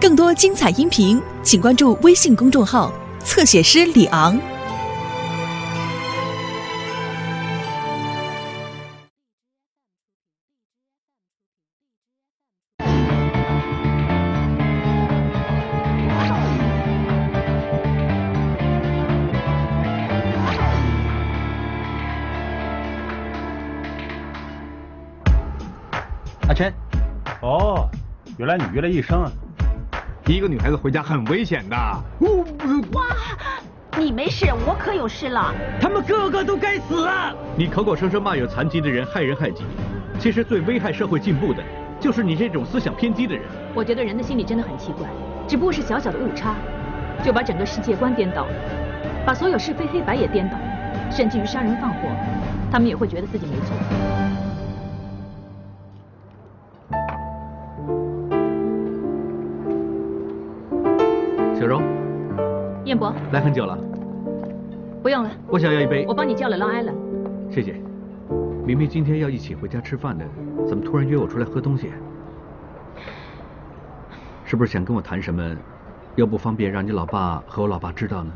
更多精彩音频，请关注微信公众号“侧写师李昂”。阿琛，哦，原来你约了一生啊！一个女孩子回家很危险的。哇，你没事，我可有事了。他们个个都该死啊！你口口声声骂有残疾的人害人害己，其实最危害社会进步的，就是你这种思想偏激的人。我觉得人的心理真的很奇怪，只不过是小小的误差，就把整个世界观颠倒了，把所有是非黑白也颠倒了，甚至于杀人放火，他们也会觉得自己没错。柔，燕博，来很久了，不用了，我想要一杯。我帮你叫了 Long Island。谢谢。明明今天要一起回家吃饭的，怎么突然约我出来喝东西？是不是想跟我谈什么？又不方便让你老爸和我老爸知道呢？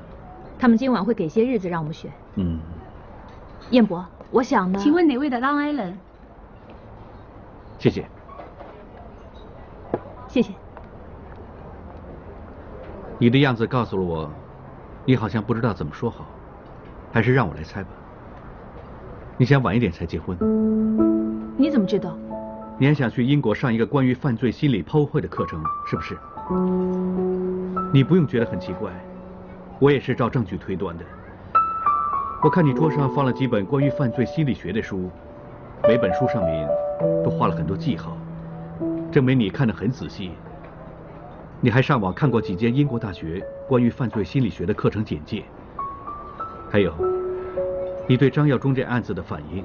他们今晚会给些日子让我们选。嗯，燕博，我想呢。请问哪位的 Long Island？谢谢。谢谢。你的样子告诉了我，你好像不知道怎么说好，还是让我来猜吧。你想晚一点才结婚？你怎么知道？你还想去英国上一个关于犯罪心理剖绘的课程，是不是？你不用觉得很奇怪，我也是照证据推断的。我看你桌上放了几本关于犯罪心理学的书，每本书上面都画了很多记号，证明你看得很仔细。你还上网看过几间英国大学关于犯罪心理学的课程简介，还有你对张耀忠这案子的反应。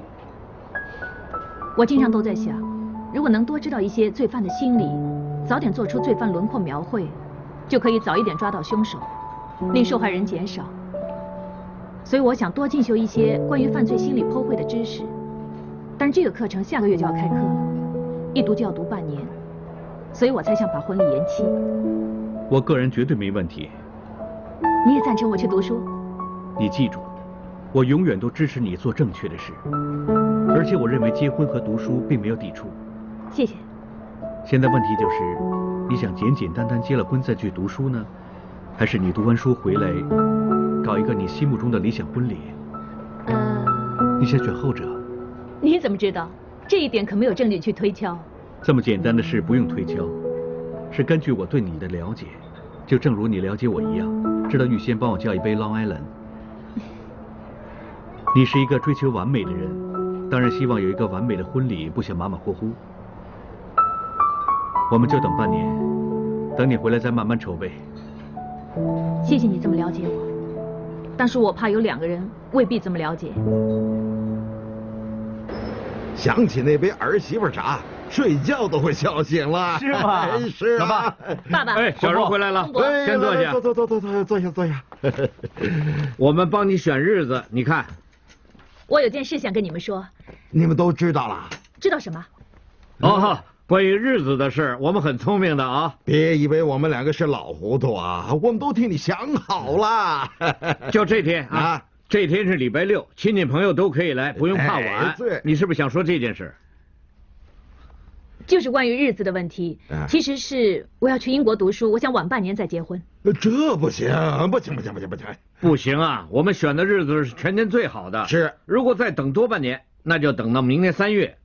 我经常都在想，如果能多知道一些罪犯的心理，早点做出罪犯轮廓描绘，就可以早一点抓到凶手，令受害人减少。所以我想多进修一些关于犯罪心理剖绘的知识。但是这个课程下个月就要开课了，一读就要读半年。所以我才想把婚礼延期。我个人绝对没问题。你也赞成我去读书？你记住，我永远都支持你做正确的事，而且我认为结婚和读书并没有抵触。谢谢。现在问题就是，你想简简单单结了婚再去读书呢，还是你读完书回来搞一个你心目中的理想婚礼？呃，你想选后者？你怎么知道？这一点可没有证据去推敲。这么简单的事不用推敲，是根据我对你的了解，就正如你了解我一样，知道预先帮我叫一杯 Long Island。你是一个追求完美的人，当然希望有一个完美的婚礼，不想马马虎虎。我们就等半年，等你回来再慢慢筹备。谢谢你这么了解我，但是我怕有两个人未必这么了解。想起那杯儿媳妇茶。睡觉都会笑醒了，是吗？是老爸，爸爸，哎，小柔回来了，先坐下，坐坐坐坐坐坐下坐下。我们帮你选日子，你看。我有件事想跟你们说。你们都知道了？知道什么？哦，关于日子的事，我们很聪明的啊。别以为我们两个是老糊涂啊，我们都替你想好了。就这天啊，这天是礼拜六，亲戚朋友都可以来，不用怕晚。对，你是不是想说这件事？就是关于日子的问题，其实是我要去英国读书，我想晚半年再结婚。这不行，不行，不行，不行，不行，不行啊！我们选的日子是全年最好的。是，如果再等多半年，那就等到明年三月。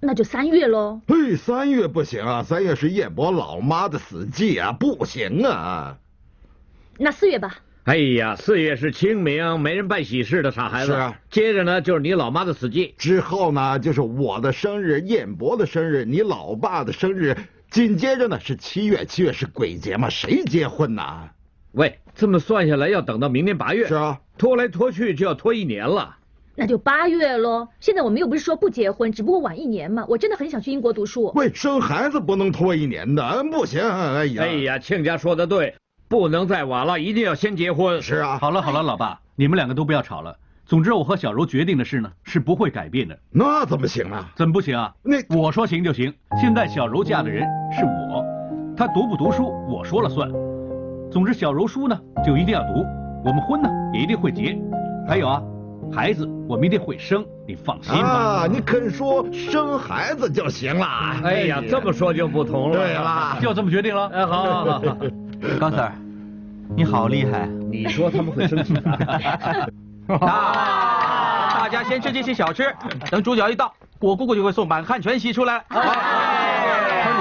那就三月喽。嘿，三月不行啊，三月是燕博老妈的死季啊，不行啊。那四月吧。哎呀，四月是清明，没人办喜事的傻孩子。是啊，接着呢就是你老妈的死季，之后呢就是我的生日、燕博的生日、你老爸的生日，紧接着呢是七月，七月是鬼节嘛，谁结婚呐？喂，这么算下来要等到明年八月。是啊，拖来拖去就要拖一年了。那就八月喽。现在我们又不是说不结婚，只不过晚一年嘛。我真的很想去英国读书。喂，生孩子不能拖一年的，不行。哎呀，哎呀，亲家说的对。不能再晚了，一定要先结婚。是啊，好了好了，老爸，你们两个都不要吵了。总之，我和小柔决定的事呢，是不会改变的。那怎么行啊？怎么不行啊？那我说行就行。现在小柔嫁的人是我，她读不读书我说了算。总之，小柔书呢就一定要读，我们婚呢也一定会结。还有啊，孩子我们一定会生，你放心吧。啊，你肯说生孩子就行了。哎呀，这么说就不同了。对了，就这么决定了。哎，好好好。高 Sir，你好厉害。你说他们会生气？大家先吃这些小吃，等主角一到，我姑姑就会送满汉全席出来。春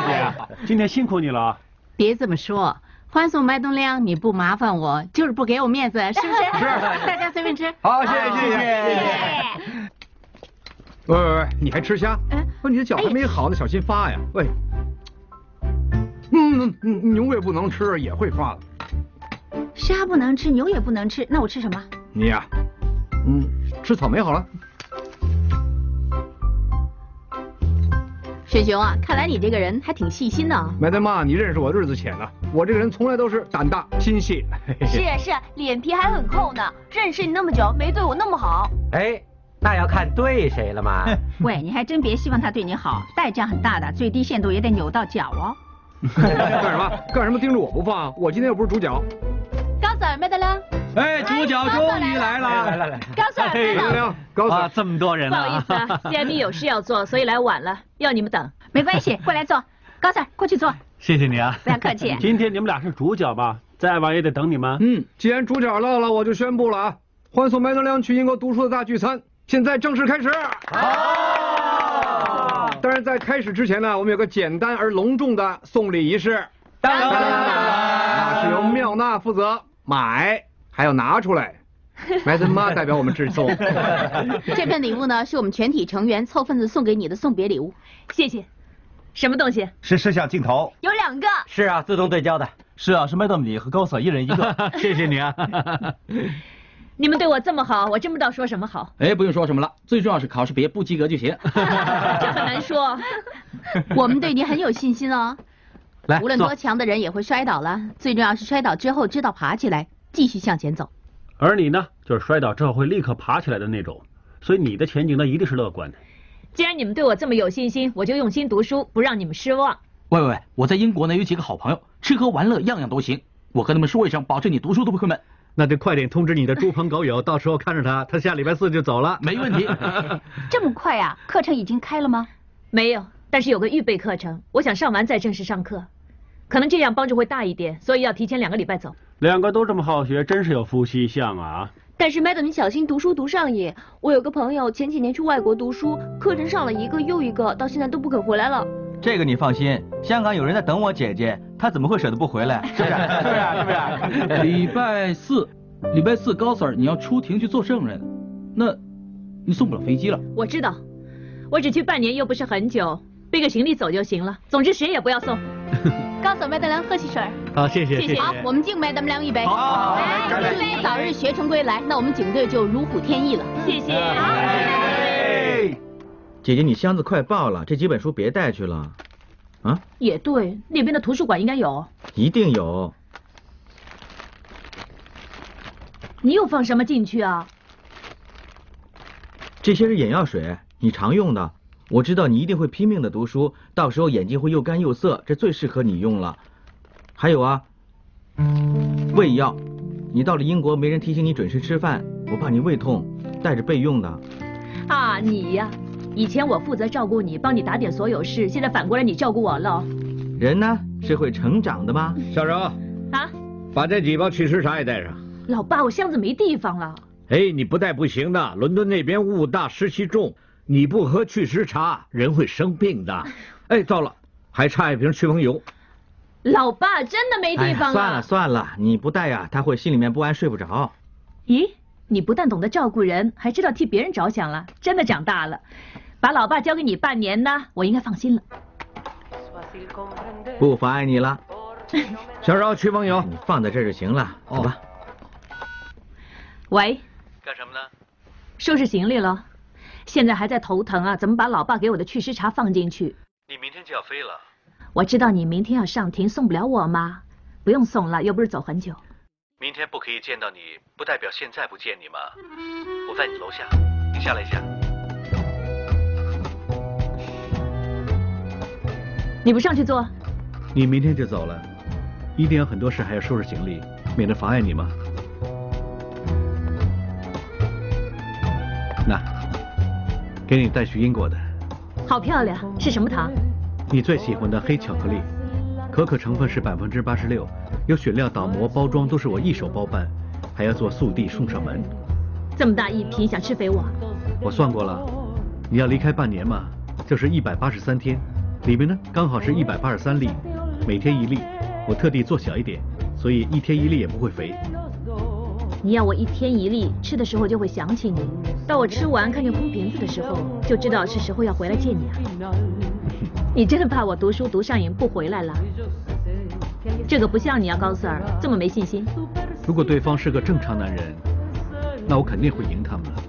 姐，今天辛苦你了啊！别这么说，欢送麦冬亮，你不麻烦我，就是不给我面子，是不是？是。大家随便吃。好，谢谢谢谢。谢谢喂喂喂，你还吃虾？不，你的脚还没好呢，小心发呀。喂。嗯，牛也不能吃，也会发的。虾不能吃，牛也不能吃，那我吃什么？你呀，嗯，吃草莓好了。雪雄啊，看来你这个人还挺细心的啊。麦德妈，你认识我日子浅了，我这个人从来都是胆大心细。是啊是啊，脸皮还很厚呢。认识你那么久，没对我那么好。哎，那要看对谁了嘛。喂，你还真别希望他对你好，代价很大的，最低限度也得扭到脚哦。干什么？干什么盯着我不放？我今天又不是主角。高 Sir，麦德良。哎，主角终于来了！来来来，高 Sir，麦德亮，高 Sir，这么多人不好意思啊，CIB 有事要做，所以来晚了，要你们等。没关系，过来坐。高 Sir，过去坐。谢谢你啊，不要客气。今天你们俩是主角吧？再晚也得等你们。嗯，既然主角到了，我就宣布了啊，欢送麦德良去英国读书的大聚餐，现在正式开始。好。当然，在开始之前呢，我们有个简单而隆重的送礼仪式。当当当当。那是由妙娜负责买，还要拿出来。麦森妈代表我们致送。这份礼物呢，是我们全体成员凑份子送给你的送别礼物。谢谢。什么东西？是摄像镜头。有两个。是啊，自动对焦的。是啊，是麦当米和高 Sir 一人一个。谢谢你啊。你们对我这么好，我真不知道说什么好。哎，不用说什么了，最重要是考试别不及格就行。这很难说。我们对你很有信心哦。来，无论多强的人也会摔倒了，最重要是摔倒之后知道爬起来，继续向前走。而你呢，就是摔倒之后会立刻爬起来的那种，所以你的前景呢一定是乐观的。既然你们对我这么有信心，我就用心读书，不让你们失望。喂喂喂，我在英国呢有几个好朋友，吃喝玩乐样样都行，我跟他们说一声，保证你读书都不会闷。那就快点通知你的猪朋狗友，到时候看着他，他下礼拜四就走了。没问题。这么快啊？课程已经开了吗？没有，但是有个预备课程，我想上完再正式上课，可能这样帮助会大一点，所以要提前两个礼拜走。两个都这么好学，真是有夫妻相啊！但是 Madam，你小心读书读上瘾。我有个朋友前几年去外国读书，课程上了一个又一个，到现在都不肯回来了。这个你放心，香港有人在等我姐姐，她怎么会舍得不回来？是不是？是不是？是不是？礼拜四，礼拜四高 Sir 你要出庭去做证人，那，你送不了飞机了。我知道，我只去半年又不是很久，背个行李走就行了。总之谁也不要送。高 Sir 麦德良喝汽水。好，谢谢谢谢。好，我们敬麦德良一杯。好，来，祝你早日学成归来，那我们警队就如虎添翼了。谢谢。好姐姐，你箱子快爆了，这几本书别带去了。啊？也对，那边的图书馆应该有。一定有。你又放什么进去啊？这些是眼药水，你常用的。我知道你一定会拼命的读书，到时候眼睛会又干又涩，这最适合你用了。还有啊，胃药，你到了英国没人提醒你准时吃饭，我怕你胃痛，带着备用的。啊，你呀。以前我负责照顾你，帮你打点所有事，现在反过来你照顾我了。人呢是会成长的吗？小柔啊，把这几包祛湿茶也带上。老爸，我箱子没地方了。哎，你不带不行的，伦敦那边雾大湿气重，你不喝祛湿茶，人会生病的。哎，糟了，还差一瓶驱风油。老爸，真的没地方了。算了算了，你不带呀，他会心里面不安，睡不着。咦，你不但懂得照顾人，还知道替别人着想了，真的长大了。把老爸交给你半年呢，我应该放心了。不妨碍你了。小柔，驱风油，你放在这就行了，走吧。喂。干什么呢？收拾行李了。现在还在头疼啊，怎么把老爸给我的祛湿茶放进去？你明天就要飞了。我知道你明天要上庭，送不了我吗？不用送了，又不是走很久。明天不可以见到你，不代表现在不见你吗？我在你楼下，你下来一下。你不上去坐？你明天就走了，一定有很多事还要收拾行李，免得妨碍你吗？那，给你带去英国的，好漂亮，是什么糖？你最喜欢的黑巧克力，可可成分是百分之八十六，有选料、打磨、包装都是我一手包办，还要做速递送上门。这么大一瓶，想吃肥我？我算过了，你要离开半年嘛，就是一百八十三天，里面呢刚好是一百八十三粒，每天一粒，我特地做小一点，所以一天一粒也不会肥。你要我一天一粒，吃的时候就会想起你，到我吃完看见空瓶子的时候，就知道是时候要回来见你啊。你真的怕我读书读上瘾不回来了？这个不像你啊，高 Sir，这么没信心。如果对方是个正常男人，那我肯定会赢他们了。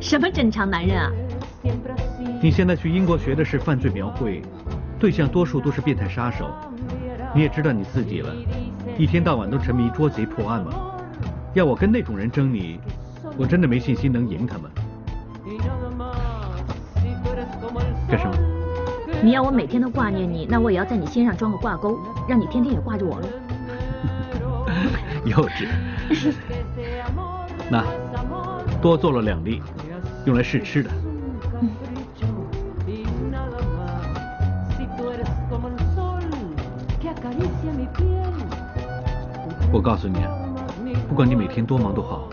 什么正常男人啊？你现在去英国学的是犯罪描绘，对象多数都是变态杀手。你也知道你自己了，一天到晚都沉迷捉贼破案嘛。要我跟那种人争你，我真的没信心能赢他们。干什么？你要我每天都挂念你，那我也要在你心上装个挂钩，让你天天也挂着我喽。幼稚。那多做了两粒，用来试吃的。我告诉你啊，不管你每天多忙多好，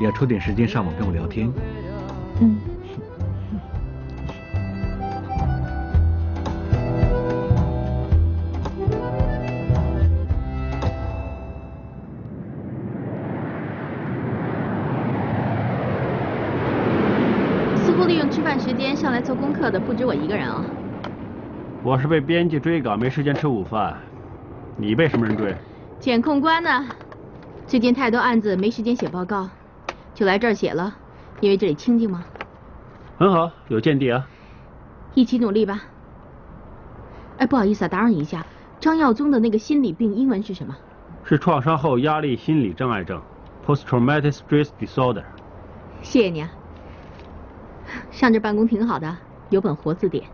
也要抽点时间上网跟我聊天。嗯。课的不止我一个人啊。我是被编辑追稿，没时间吃午饭。你被什么人追？检控官呢？最近太多案子，没时间写报告，就来这儿写了，因为这里清静嘛。很好，有见地啊。一起努力吧。哎，不好意思啊，打扰你一下。张耀宗的那个心理病英文是什么？是创伤后压力心理障碍症 （Post-traumatic stress disorder）。谢谢你啊。上这办公挺好的，有本活字典。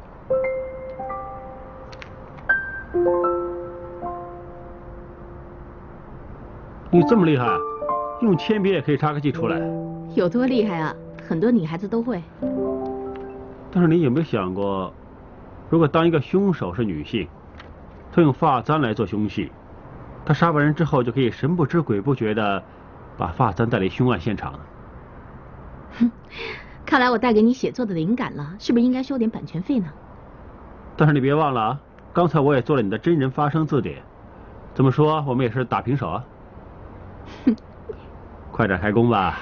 你这么厉害，用铅笔也可以插个记出来。有多厉害啊？很多女孩子都会。但是你有没有想过，如果当一个凶手是女性，她用发簪来做凶器，她杀完人之后就可以神不知鬼不觉的把发簪带离凶案现场呢？哼，看来我带给你写作的灵感了，是不是应该收点版权费呢？但是你别忘了啊，刚才我也做了你的真人发声字典，怎么说我们也是打平手啊。哼，快点开工吧。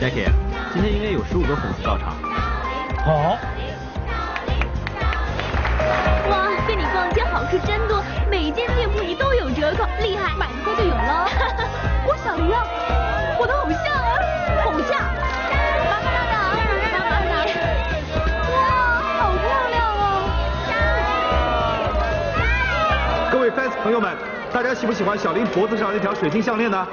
Jackie，今天应该有十五个粉丝到场。好。哇，跟你逛街好处真多，每间店铺你都有折扣，厉害，买一个就有了。我小林啊，我的偶像啊，偶像。妈妈妈妈，妈妈你。哇，好漂亮哦。各位 fans 朋友们，大家喜不喜欢小林脖子上那条水晶项链呢？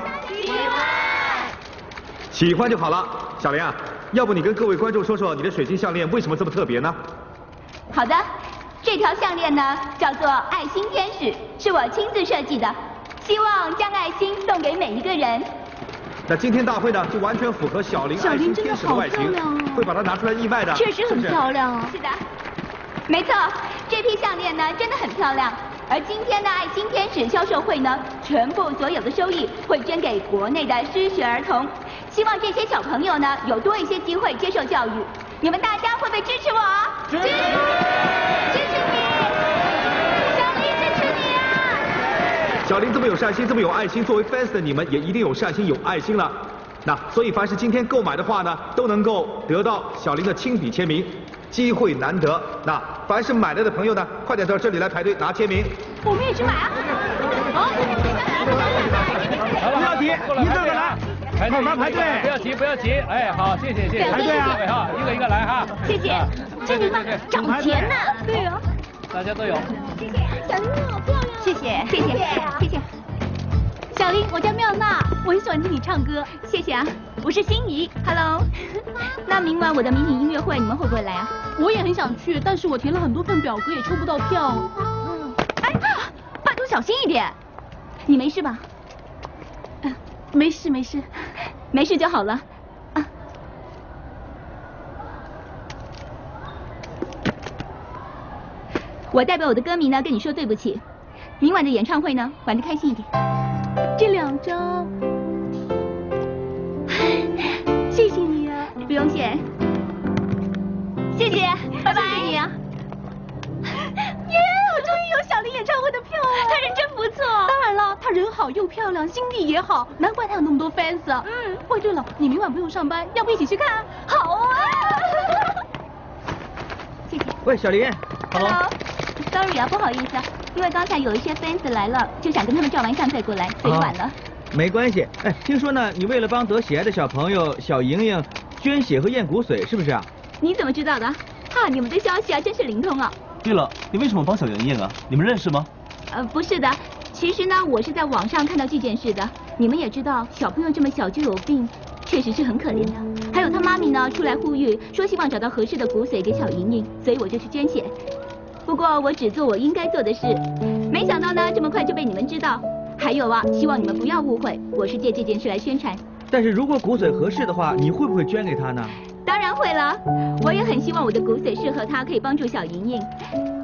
喜欢。就好了，小林啊，要不你跟各位观众说说你的水晶项链为什么这么特别呢？好的，这条项链呢叫做爱心天使，是我亲自设计的，希望将爱心送给每一个人。那今天大会呢就完全符合小林爱心天使的外形，会把它拿出来意外的。确实很漂亮啊。是的，没错，这批项链呢真的很漂亮。而今天的爱心天使销售会呢，全部所有的收益会捐给国内的失学儿童，希望这些小朋友呢有多一些机会接受教育。你们大家会不会支持我？支持，支持你，小林支持你啊！小林这么有善心，这么有爱心，作为 fans 的你们也一定有善心有爱心了。那所以凡是今天购买的话呢，都能够得到小林的亲笔签名。机会难得，那凡是买来的朋友呢，快点到这里来排队拿签名。我们也去买啊！好，不要急，一个个来，慢慢排队，不要急，不要急。哎，好，谢谢，谢谢，排队啊，哈，一个一个来哈。谢谢，这地方找钱呢。对啊。大家都有。谢谢，小林好漂亮。谢谢，谢谢，谢谢。小林，我叫妙娜，我很喜欢听你唱歌。谢谢啊，我是心怡，Hello。那明晚我的迷你音乐会，你们会不会来啊？我也很想去，但是我填了很多份表格，也抽不到票。嗯，哎，拜托小心一点。你没事吧？嗯，没事没事，没事就好了。啊。我代表我的歌迷呢，跟你说对不起。明晚的演唱会呢，玩的开心一点。这两张，谢谢你啊。不用谢。谢谢，拜拜。谢谢你啊。耶，我终于有小林演唱会的票了。他人真不错。当然了，他人好又漂亮，心地也好，难怪他有那么多 fans。嗯。喂，对了，你明晚不用上班，要不一起去看？好啊。谢谢。喂，小林。Hello。Sorry 啊，不好意思，因为刚才有一些 fans 来了，就想跟他们照完相再过来，所以晚了。没关系，哎，听说呢，你为了帮得喜爱的小朋友小莹莹捐血和验骨髓，是不是啊？你怎么知道的？哈，你们的消息啊，真是灵通啊！对了，你为什么帮小莹莹啊？你们认识吗？呃，不是的，其实呢，我是在网上看到这件事的。你们也知道，小朋友这么小就有病，确实是很可怜的。还有他妈咪呢，出来呼吁，说希望找到合适的骨髓给小莹莹，所以我就去捐血。不过我只做我应该做的事，没想到呢，这么快就被你们知道。还有啊，希望你们不要误会，我是借这件事来宣传。但是如果骨髓合适的话，你会不会捐给他呢？当然会了，我也很希望我的骨髓适合他，可以帮助小莹莹。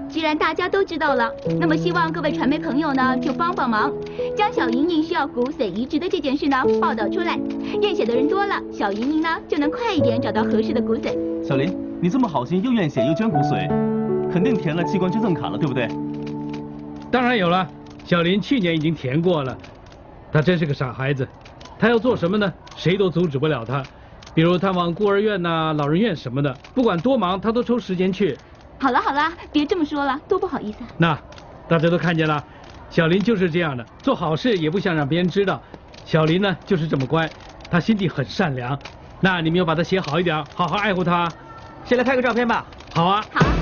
既然大家都知道了，那么希望各位传媒朋友呢，就帮帮忙，将小莹莹需要骨髓移植的这件事呢报道出来。验血的人多了，小莹莹呢就能快一点找到合适的骨髓。小林，你这么好心，又验血又捐骨髓。肯定填了器官捐赠卡了，对不对？当然有了，小林去年已经填过了。他真是个傻孩子，他要做什么呢？谁都阻止不了他。比如探望孤儿院呐、啊、老人院什么的，不管多忙，他都抽时间去。好了好了，别这么说了，多不好意思。那大家都看见了，小林就是这样的，做好事也不想让别人知道。小林呢，就是这么乖，他心地很善良。那你们要把他写好一点，好好爱护他。先来拍个照片吧。好啊。好。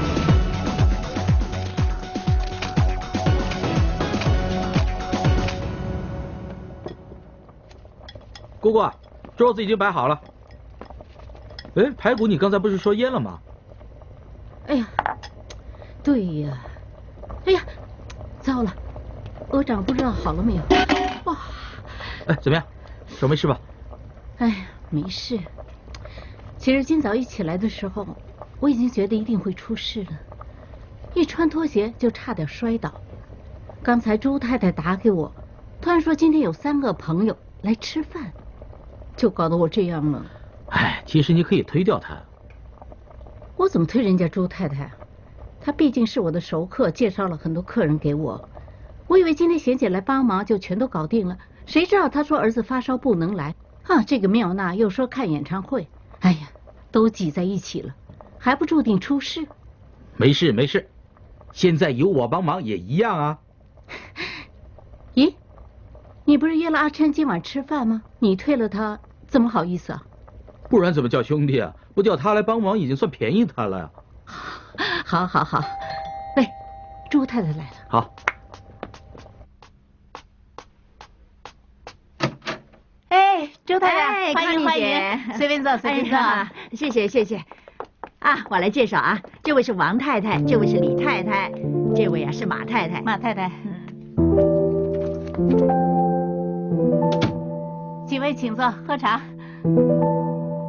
姑姑，桌子已经摆好了。哎，排骨你刚才不是说腌了吗？哎呀，对呀，哎呀，糟了，鹅掌不知道好了没有？哇！哎，怎么样？手没事吧？哎呀，没事。其实今早一起来的时候，我已经觉得一定会出事了，一穿拖鞋就差点摔倒。刚才朱太太打给我，突然说今天有三个朋友来吃饭。就搞得我这样了。哎，其实你可以推掉他。我怎么推人家朱太太？她毕竟是我的熟客，介绍了很多客人给我。我以为今天贤姐来帮忙就全都搞定了，谁知道她说儿子发烧不能来。啊，这个妙娜又说看演唱会。哎呀，都挤在一起了，还不注定出事。没事没事，现在有我帮忙也一样啊。咦？你不是约了阿琛今晚吃饭吗？你退了他，怎么好意思啊？不然怎么叫兄弟啊？不叫他来帮忙，已经算便宜他了呀。好，好，好。喂，朱太太来了。好。哎，周太太，欢迎欢迎，随便坐，随便坐。谢谢谢谢。啊，我来介绍啊，这位是王太太，这位是李太太，这位啊是马太太。马太太。几位请坐，喝茶。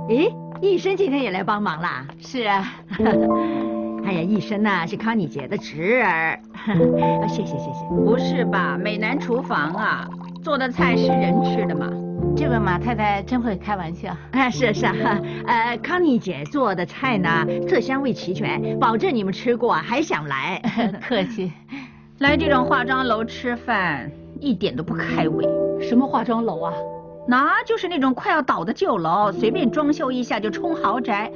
咦，医生今天也来帮忙啦？是啊。哎呀，医生呐是康妮姐的侄儿。谢谢谢谢。不是吧，美男厨房啊，做的菜是人吃的吗？这位马太太真会开玩笑。啊，是是啊，呃，康妮姐做的菜呢，色香味齐全，保证你们吃过还想来。客气。来这种化妆楼吃饭，一点都不开胃。什么化妆楼啊？那就是那种快要倒的旧楼，随便装修一下就冲豪宅。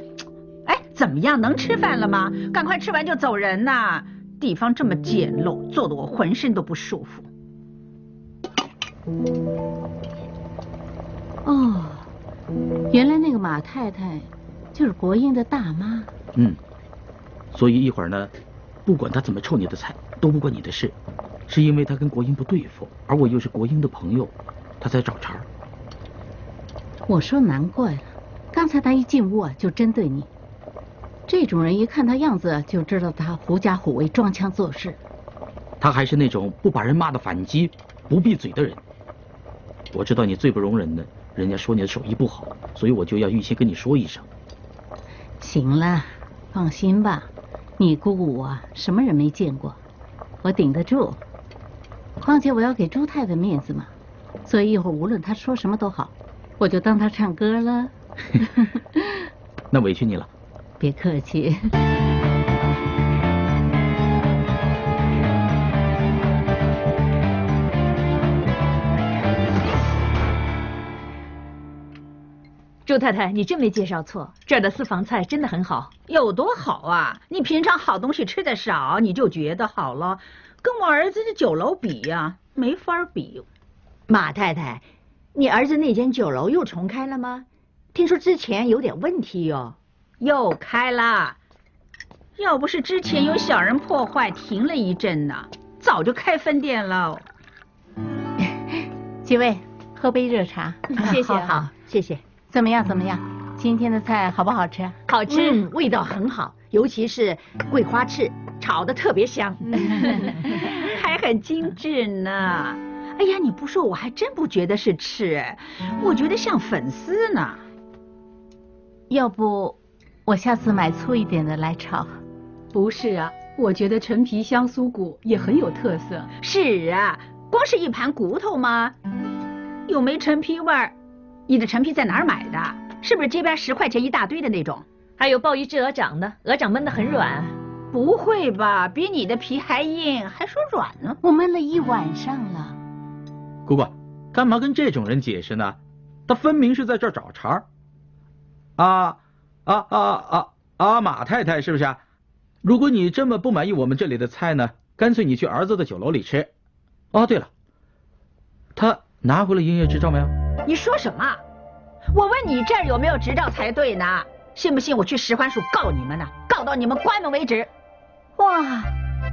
哎，怎么样，能吃饭了吗？赶快吃完就走人呐！地方这么简陋，坐得我浑身都不舒服。哦，原来那个马太太就是国英的大妈。嗯，所以一会儿呢，不管她怎么臭你的菜，都不关你的事，是因为他跟国英不对付，而我又是国英的朋友，他才找茬儿。我说难怪了，刚才他一进屋啊就针对你。这种人一看他样子就知道他狐假虎威、装腔作势。他还是那种不把人骂的反击、不闭嘴的人。我知道你最不容忍的，人家说你的手艺不好，所以我就要预先跟你说一声。行了，放心吧，你姑姑我什么人没见过，我顶得住。况且我要给朱太太面子嘛，所以一会儿无论她说什么都好，我就当他唱歌了。那委屈你了。别客气。朱太太，你真没介绍错，这儿的私房菜真的很好。有多好啊？你平常好东西吃的少，你就觉得好了。跟我儿子的酒楼比呀，没法比。马太太，你儿子那间酒楼又重开了吗？听说之前有点问题哟。又开了，要不是之前有小人破坏，停了一阵呢，早就开分店了。几位，喝杯热茶。谢谢，好，谢谢。怎么样？怎么样？今天的菜好不好吃？好吃，味道很好，尤其是桂花翅，炒的特别香，还很精致呢。哎呀，你不说我还真不觉得是翅，我觉得像粉丝呢。要不？我下次买粗一点的来炒。不是啊，我觉得陈皮香酥骨也很有特色。是啊，光是一盘骨头吗？又没陈皮味儿。你的陈皮在哪儿买的？是不是街边十块钱一大堆的那种？还有鲍鱼炙鹅掌的，鹅掌焖得很软。不会吧？比你的皮还硬，还说软呢？我焖了一晚上了。姑姑，干嘛跟这种人解释呢？他分明是在这儿找茬儿。啊。啊啊啊啊！马太太是不是？如果你这么不满意我们这里的菜呢，干脆你去儿子的酒楼里吃。哦，对了，他拿回了营业执照没有？你说什么？我问你这儿有没有执照才对呢？信不信我去十环署告你们呢？告到你们关门为止。哇，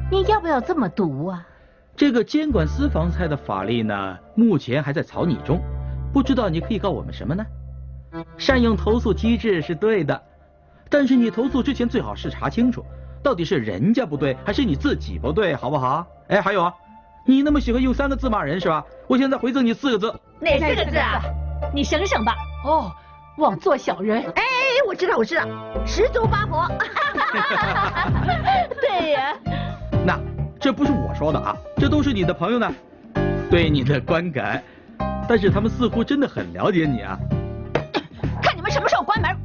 你要不要这么毒啊？这个监管私房菜的法律呢，目前还在草拟中，不知道你可以告我们什么呢？善用投诉机制是对的，但是你投诉之前最好是查清楚，到底是人家不对还是你自己不对，好不好？哎，还有啊，你那么喜欢用三个字骂人是吧？我现在回赠你四个字。哪四个字啊？你省省吧。哦，枉做小人。哎，我知道，我知道，十足八婆。对呀。那这不是我说的啊，这都是你的朋友呢，对你的观感，但是他们似乎真的很了解你啊。看你们什么时候关门？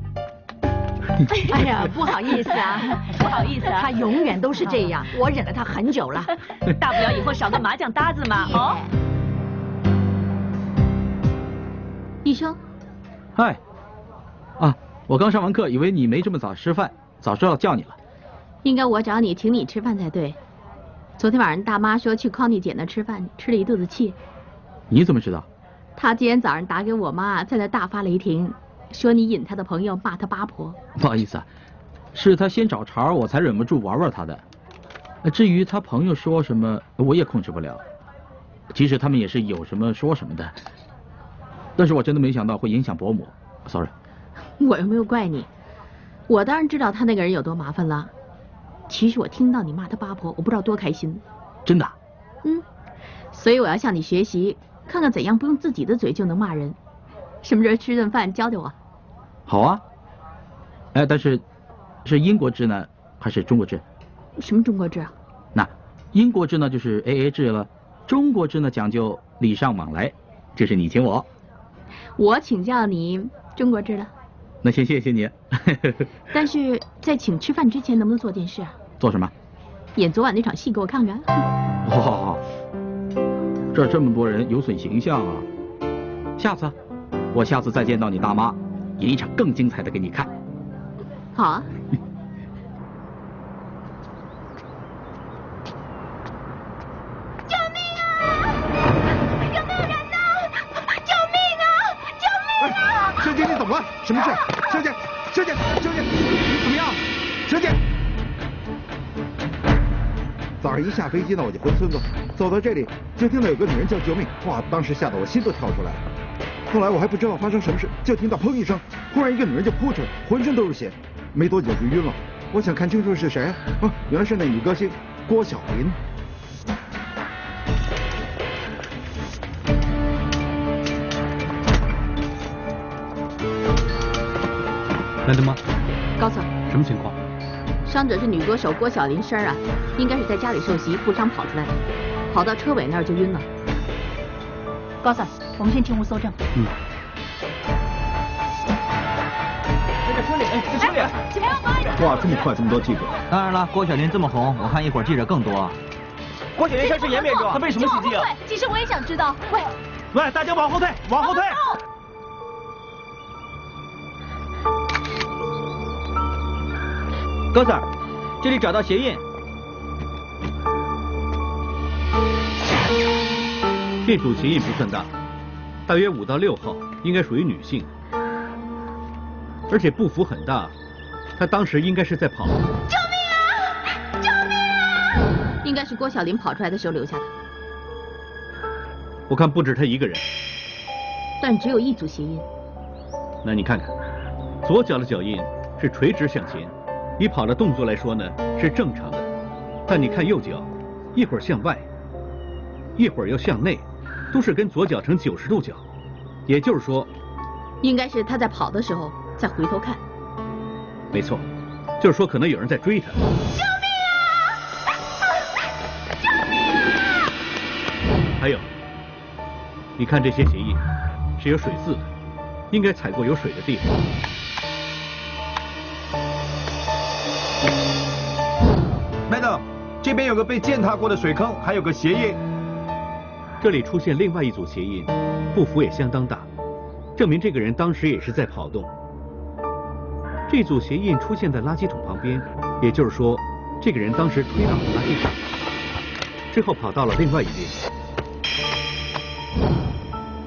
哎呀，不好意思啊，不好意思啊，他永远都是这样，我忍了他很久了。大不了以后少个麻将搭子嘛。哦。医生。嗨。啊，我刚上完课，以为你没这么早吃饭，早知道叫你了。应该我找你请你吃饭才对。昨天晚上大妈说去康妮姐那吃饭，吃了一肚子气。你怎么知道？她今天早上打给我妈，在那大发雷霆。说你引她的朋友骂她八婆，不好意思啊，是她先找茬，我才忍不住玩玩她的。至于她朋友说什么，我也控制不了。其实他们也是有什么说什么的，但是我真的没想到会影响伯母，sorry。我又没有怪你，我当然知道他那个人有多麻烦了。其实我听到你骂他八婆，我不知道多开心。真的？嗯，所以我要向你学习，看看怎样不用自己的嘴就能骂人。什么时候吃顿饭教教我？好啊。哎，但是是英国制呢，还是中国制？什么中国制啊？那英国制呢就是 A A 制了，中国制呢讲究礼尚往来，这是你请我。我请教你中国制了。那先谢谢你。但是在请吃饭之前，能不能做件事啊？做什么？演昨晚那场戏给我看看。哦，这这么多人有损形象啊。下次。我下次再见到你大妈，演一场更精彩的给你看。好啊。上一下飞机呢，我就回村子，走到这里就听到有个女人叫救命，哇！当时吓得我心都跳出来了。后来我还不知道发生什么事，就听到砰一声，忽然一个女人就扑出来，浑身都是血，没多久就晕了。我想看清楚是谁啊？啊，原来是那女歌星郭晓琳。兰德吗？高 Sir，什么情况？伤者是女歌手郭晓琳生儿啊，应该是在家里受袭负伤跑出来的，跑到车尾那儿就晕了。高 Sir，我们先进屋搜证。嗯。在车里，在车里。哇，这么快，这么多记者。当然了，郭晓琳这么红，我看一会儿记者更多。郭晓琳伤势严重，她被什么袭击啊？其实我也想知道。喂，喂，大家往后退，往后退。高 Sir，这里找到鞋印。这组鞋印不算大，大约五到六号，应该属于女性，而且步幅很大，她当时应该是在跑。救命啊！救命啊！应该是郭晓林跑出来的时候留下的。我看不止她一个人。但只有一组鞋印。那你看看，左脚的脚印是垂直向前。以跑的动作来说呢，是正常的，但你看右脚，一会儿向外，一会儿又向内，都是跟左脚成九十度角，也就是说，应该是他在跑的时候再回头看。没错，就是说可能有人在追他。救命啊！救命啊！还有，你看这些鞋印是有水渍的，应该踩过有水的地方。个被践踏过的水坑，还有个鞋印。这里出现另外一组鞋印，步幅也相当大，证明这个人当时也是在跑动。这组鞋印出现在垃圾桶旁边，也就是说，这个人当时推倒了垃圾桶，之后跑到了另外一边。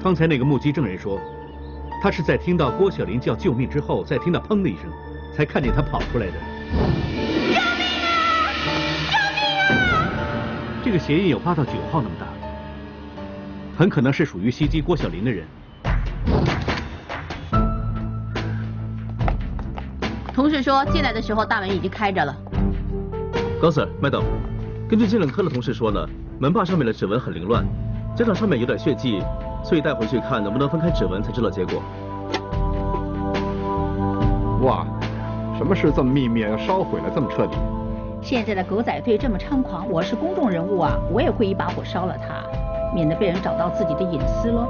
刚才那个目击证人说，他是在听到郭晓琳叫救命之后，再听到砰的一声，才看见他跑出来的。这个鞋印有八到九号那么大，很可能是属于袭击郭晓林的人。同事说进来的时候大门已经开着了。高 Sir、Madam，根据精神科的同事说呢，门把上面的指纹很凌乱，加上上面有点血迹，所以带回去看能不能分开指纹才知道结果。哇，什么事这么秘密，要烧毁了这么彻底？现在的狗仔队这么猖狂，我是公众人物啊，我也会一把火烧了他，免得被人找到自己的隐私喽。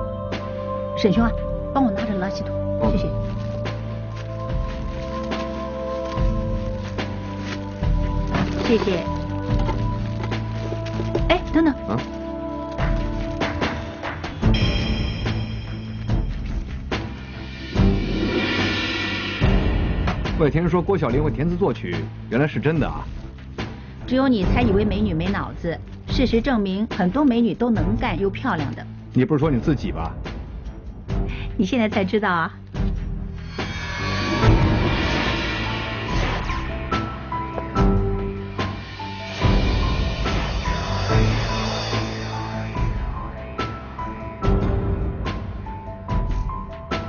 沈兄啊，帮我拿着垃圾桶，谢谢。谢谢。哎，等等。啊。我也听说郭晓玲会填词作曲，原来是真的啊。只有你才以为美女没脑子，事实证明很多美女都能干又漂亮的。你不是说你自己吧？你现在才知道啊？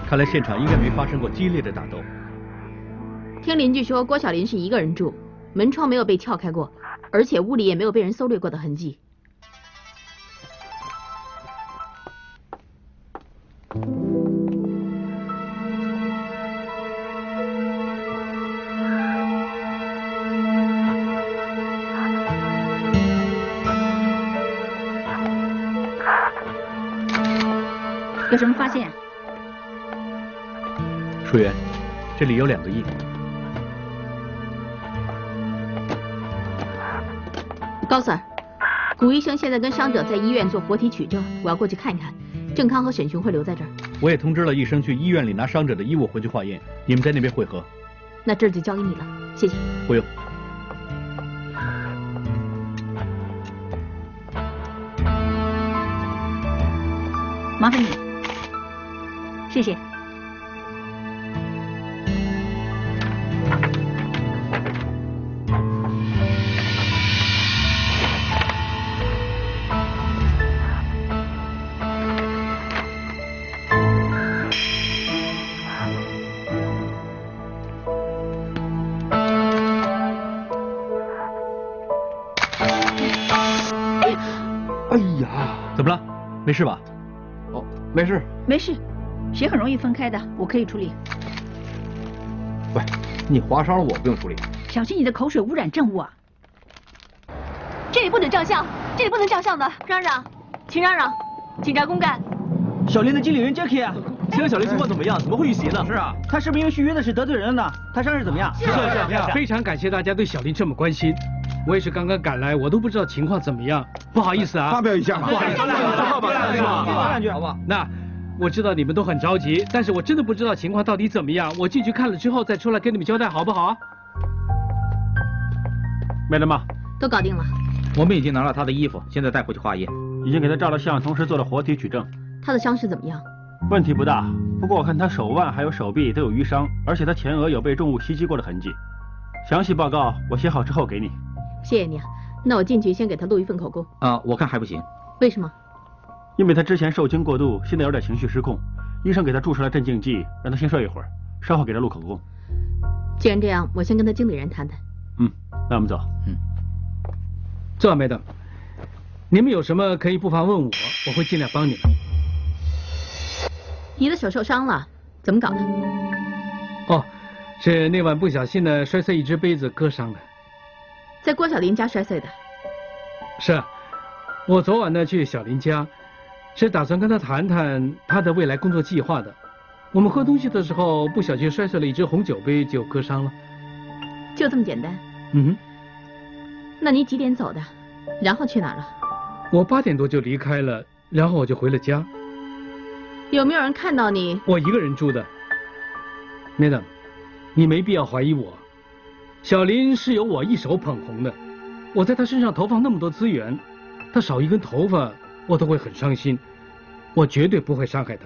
看来现场应该没发生过激烈的打斗。听邻居说，郭晓琳是一个人住，门窗没有被撬开过，而且屋里也没有被人搜掠过的痕迹。有什么发现？淑媛，这里有两个印。高 Sir，古医生现在跟伤者在医院做活体取证，我要过去看一看。郑康和沈雄会留在这儿。我也通知了医生去医院里拿伤者的衣物回去化验，你们在那边汇合。那这就交给你了，谢谢。不用。麻烦你，谢谢。没事吧？哦，没事。没事，血很容易分开的，我可以处理。喂，你划伤了我不用处理。小心你的口水污染证物啊！这里不准照相，这里不能照相的。嚷嚷，请嚷嚷，警察公干。小林的经理人 Jackie 啊，现在小林情况怎么样？怎么会遇袭呢？是啊，他是不是因为续约的事得罪人了呢？他伤势怎么样？是是是，非常感谢大家对小林这么关心。我也是刚刚赶来，我都不知道情况怎么样，不好意思啊。发表一下嘛，不好意思，说话吧，说话吧，两句好不好？那我知道你们都很着急，但是我真的不知道情况到底怎么样。我进去看了之后再出来跟你们交代，好不好？没了吗？都搞定了。我们已经拿了他的衣服，现在带回去化验。已经给他照了相，同时做了活体取证。他的伤势怎么样？问题不大，不过我看他手腕还有手臂都有淤伤，而且他前额有被重物袭击过的痕迹。详细报告我写好之后给你。谢谢你啊，那我进去先给他录一份口供。啊，我看还不行。为什么？因为他之前受惊过度，现在有点情绪失控，医生给他注射了镇静剂，让他先睡一会儿，稍后给他录口供。既然这样，我先跟他经理人谈谈。嗯，那我们走。嗯，坐，梅等。你们有什么可以不妨问我，我会尽量帮你们。你的手受伤了，怎么搞的？哦，是那晚不小心的摔碎一只杯子割伤的。在郭小林家摔碎的。是啊，我昨晚呢去小林家，是打算跟他谈谈他的未来工作计划的。我们喝东西的时候不小心摔碎了一只红酒杯，就割伤了。就这么简单？嗯哼。那你几点走的？然后去哪了？我八点多就离开了，然后我就回了家。有没有人看到你？我一个人住的。Madam，你没必要怀疑我。小林是由我一手捧红的，我在他身上投放那么多资源，他少一根头发我都会很伤心。我绝对不会伤害他。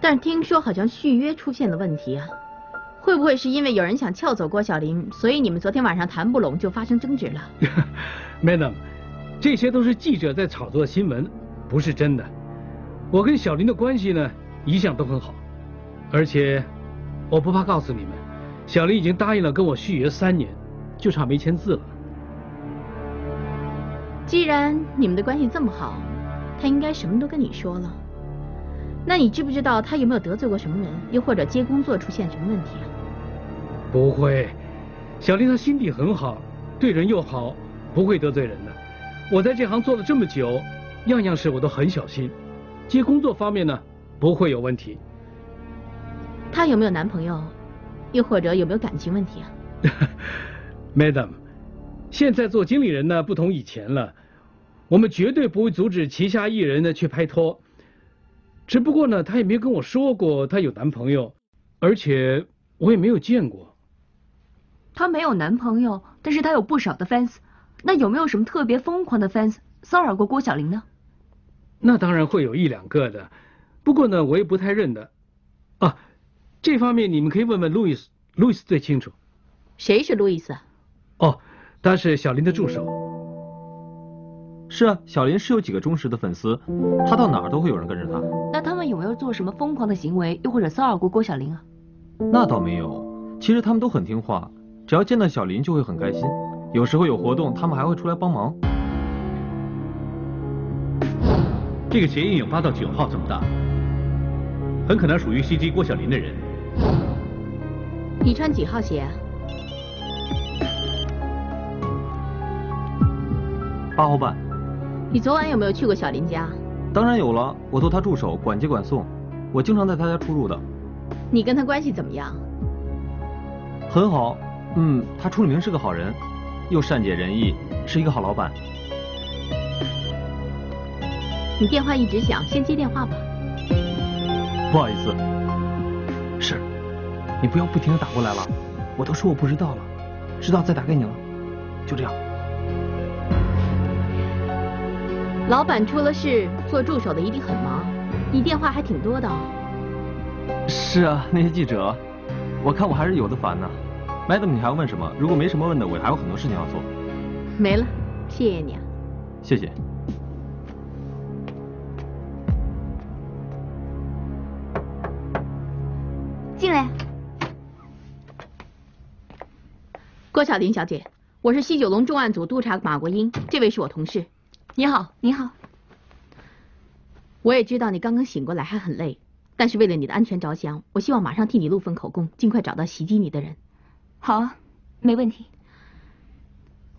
但是听说好像续约出现了问题啊，会不会是因为有人想撬走郭小林，所以你们昨天晚上谈不拢就发生争执了？Madam，这些都是记者在炒作新闻，不是真的。我跟小林的关系呢一向都很好，而且我不怕告诉你们，小林已经答应了跟我续约三年，就差没签字了。既然你们的关系这么好，他应该什么都跟你说了。那你知不知道他有没有得罪过什么人，又或者接工作出现什么问题啊？不会，小林他心地很好，对人又好，不会得罪人的。我在这行做了这么久，样样事我都很小心。接工作方面呢，不会有问题。他有没有男朋友，又或者有没有感情问题啊？Madam，现在做经理人呢，不同以前了，我们绝对不会阻止旗下艺人呢去拍拖。只不过呢，他也没跟我说过他有男朋友，而且我也没有见过。他没有男朋友，但是他有不少的 fans。那有没有什么特别疯狂的 fans 骚扰过郭晓玲呢？那当然会有一两个的，不过呢，我也不太认得。啊，这方面你们可以问问路易斯，路易斯最清楚。谁是路易斯？哦，他是小林的助手。是啊，小林是有几个忠实的粉丝，他到哪儿都会有人跟着他。那他们有没有做什么疯狂的行为，又或者骚扰过郭小林啊？那倒没有，其实他们都很听话，只要见到小林就会很开心，有时候有活动，他们还会出来帮忙。这个鞋印有八到九号这么大，很可能属于袭击郭小林的人。你穿几号鞋啊？八号半。你昨晚有没有去过小林家？当然有了，我做他助手，管接管送，我经常在他家出入的。你跟他关系怎么样？很好，嗯，他出了名是个好人，又善解人意，是一个好老板。你电话一直响，先接电话吧。不好意思，是，你不要不停的打过来了，我都说我不知道了，知道再打给你了，就这样。老板出了事，做助手的一定很忙，你电话还挺多的。是啊，那些记者，我看我还是有的烦呢。Madam，你还要问什么？如果没什么问的，我还有很多事情要做。没了，谢谢你啊。谢谢。进来，郭晓林小姐，我是西九龙重案组督察马国英，这位是我同事。你好，你好。我也知道你刚刚醒过来还很累，但是为了你的安全着想，我希望马上替你录份口供，尽快找到袭击你的人。好啊，没问题。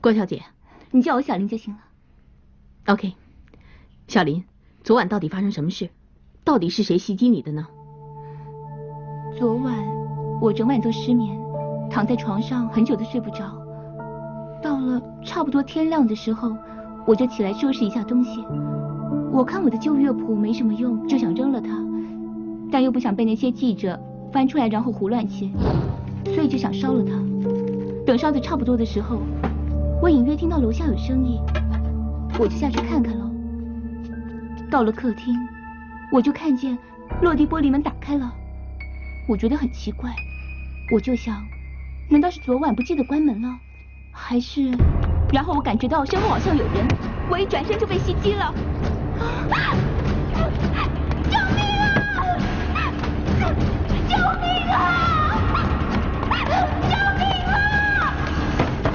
郭小姐，你叫我小林就行了。OK，小林，昨晚到底发生什么事？到底是谁袭击你的呢？昨晚我整晚都失眠，躺在床上很久都睡不着。到了差不多天亮的时候，我就起来收拾一下东西。我看我的旧乐谱没什么用，就想扔了它，但又不想被那些记者翻出来然后胡乱写，所以就想烧了它。等烧的差不多的时候，我隐约听到楼下有声音，我就下去看看了。到了客厅，我就看见落地玻璃门打开了，我觉得很奇怪，我就想，难道是昨晚不记得关门了，还是？然后我感觉到身后好像有人，我一转身就被袭击了。救命啊！救命啊！救命啊！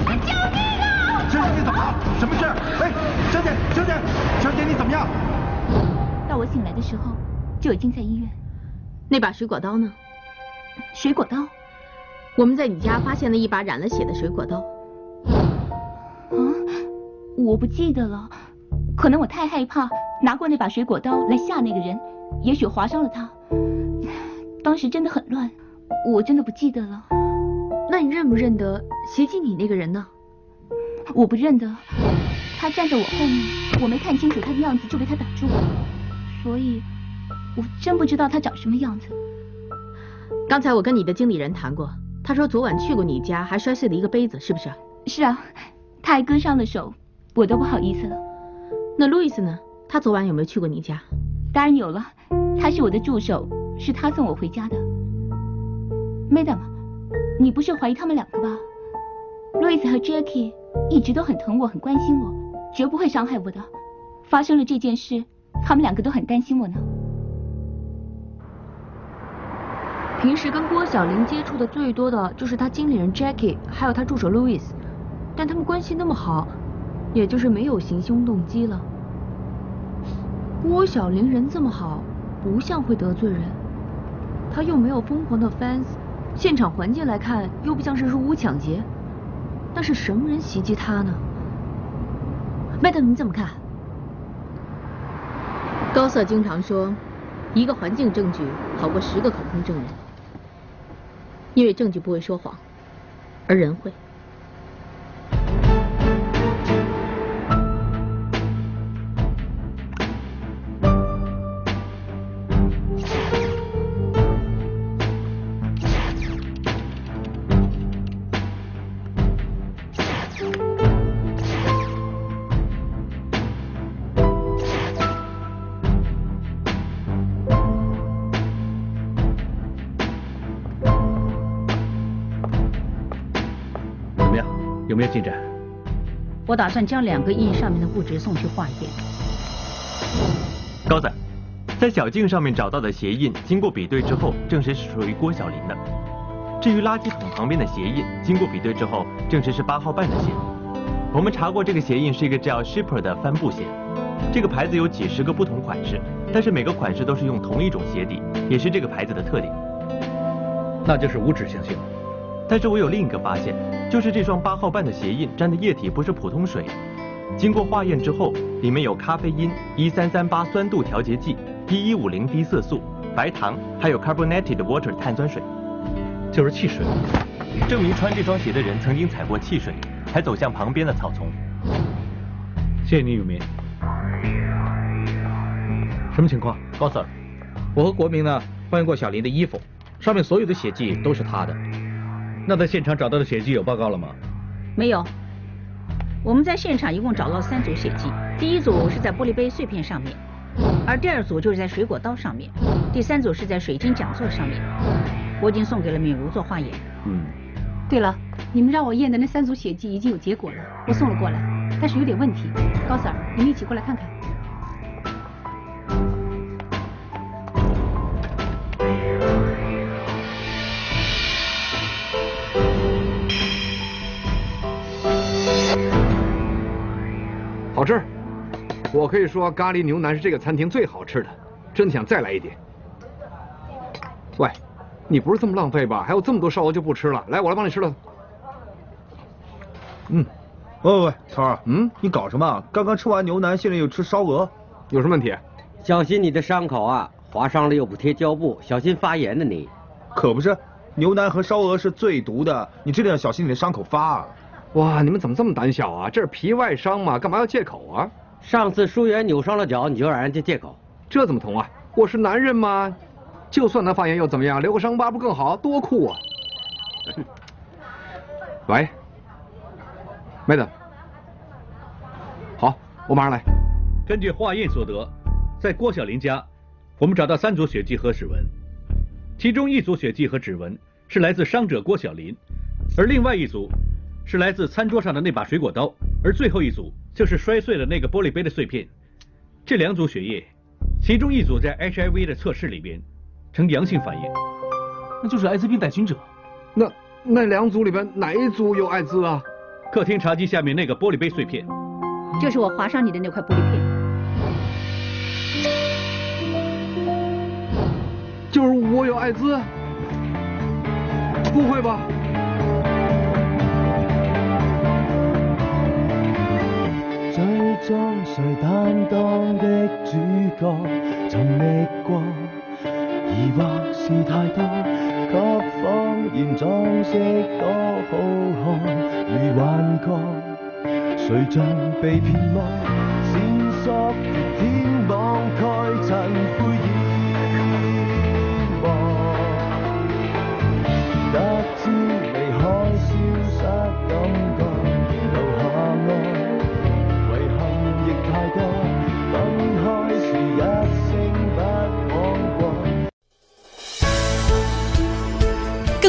救命啊！小姐，你怎么了？什么事？哎，小姐，小姐，小姐，你怎么样？到我醒来的时候，就已经在医院。那把水果刀呢？水果刀？我们在你家发现了一把染了血的水果刀。啊，我不记得了，可能我太害怕，拿过那把水果刀来吓那个人，也许划伤了他。当时真的很乱，我真的不记得了。那你认不认得袭击你那个人呢？我不认得，他站在我后面，我没看清楚他的样子就被他挡住了，所以我真不知道他长什么样子。刚才我跟你的经理人谈过，他说昨晚去过你家，还摔碎了一个杯子，是不是？是啊，他还割伤了手，我都不好意思了。那路易斯呢？他昨晚有没有去过你家？当然有了，他是我的助手，是他送我回家的。Madam，你不是怀疑他们两个吧？路易斯和 Jackie 一直都很疼我，很关心我，绝不会伤害我的。发生了这件事，他们两个都很担心我呢。平时跟郭晓玲接触的最多的就是他经理人 Jackie，还有他助手 Louis，但他们关系那么好，也就是没有行凶动机了。郭晓玲人这么好，不像会得罪人，他又没有疯狂的 fans，现场环境来看又不像是入屋抢劫，那是什么人袭击他呢？Madam，你怎么看？高瑟经常说，一个环境证据好过十个口供证人。因为证据不会说谎，而人会。有没有进展？我打算将两个印上面的物质送去化验。高子，在小径上面找到的鞋印，经过比对之后，证实是属于郭小林的。至于垃圾桶旁边的鞋印，经过比对之后，证实是八号半的鞋。我们查过，这个鞋印是一个叫 Shipper 的帆布鞋。这个牌子有几十个不同款式，但是每个款式都是用同一种鞋底，也是这个牌子的特点。那就是无指向性。但是我有另一个发现，就是这双八号半的鞋印沾的液体不是普通水，经过化验之后，里面有咖啡因、一三三八酸度调节剂、一一五零低色素、白糖，还有 carbonated water 碳酸水，就是汽水。证明穿这双鞋的人曾经踩过汽水，才走向旁边的草丛。谢谢你，永明。什么情况？高 Sir，我和国明呢换过小林的衣服，上面所有的血迹都是他的。那在现场找到的血迹有报告了吗？没有。我们在现场一共找到三组血迹，第一组是在玻璃杯碎片上面，而第二组就是在水果刀上面，第三组是在水晶讲座上面。我已经送给了敏如做化验。嗯。对了，你们让我验的那三组血迹已经有结果了，我送了过来，但是有点问题。高 Sir，你们一起过来看看。吃。我可以说咖喱牛腩是这个餐厅最好吃的，真想再来一点。喂，你不是这么浪费吧？还有这么多烧鹅就不吃了，来，我来帮你吃了。嗯，喂喂喂，头儿，嗯，你搞什么？刚刚吃完牛腩，现在又吃烧鹅，有什么问题？小心你的伤口啊，划伤了又不贴胶布，小心发炎呢你。可不是，牛腩和烧鹅是最毒的，你这定要小心你的伤口发啊。哇，你们怎么这么胆小啊？这是皮外伤嘛，干嘛要借口啊？上次舒媛扭伤了脚，你就让人家借口，这怎么同啊？我是男人嘛，就算他发炎又怎么样？留个伤疤不更好？多酷啊！喂，妹子，好，我马上来。根据化验所得，在郭小林家，我们找到三组血迹和指纹，其中一组血迹和指纹是来自伤者郭小林，而另外一组是来自餐桌上的那把水果刀，而最后一组就是摔碎了那个玻璃杯的碎片。这两组血液，其中一组在 HIV 的测试里边呈阳性反应，那就是艾滋病带菌者。那那两组里边哪一组有艾滋啊？客厅茶几下面那个玻璃杯碎片，就是我划伤你的那块玻璃片。就是我有艾滋？不会吧？将谁担当的主角，寻觅过，疑惑是太多，给谎言装饰多好看，如幻觉，谁像被骗吗？线索如天网盖尘灰